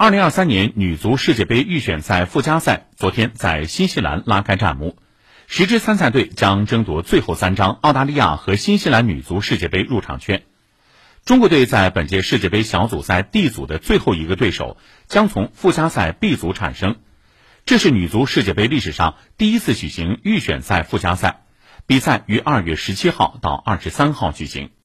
二零二三年女足世界杯预选赛附加赛昨天在新西兰拉开战。幕十支参赛队将争夺最后三张澳大利亚和新西兰女足世界杯入场券中国队在本届世界杯小组赛 d 组的最后一个对手将从附加赛 b 组产生这是女足世界杯历史上第一次举行预选赛附加赛比赛于二月十七号到二十三号举行。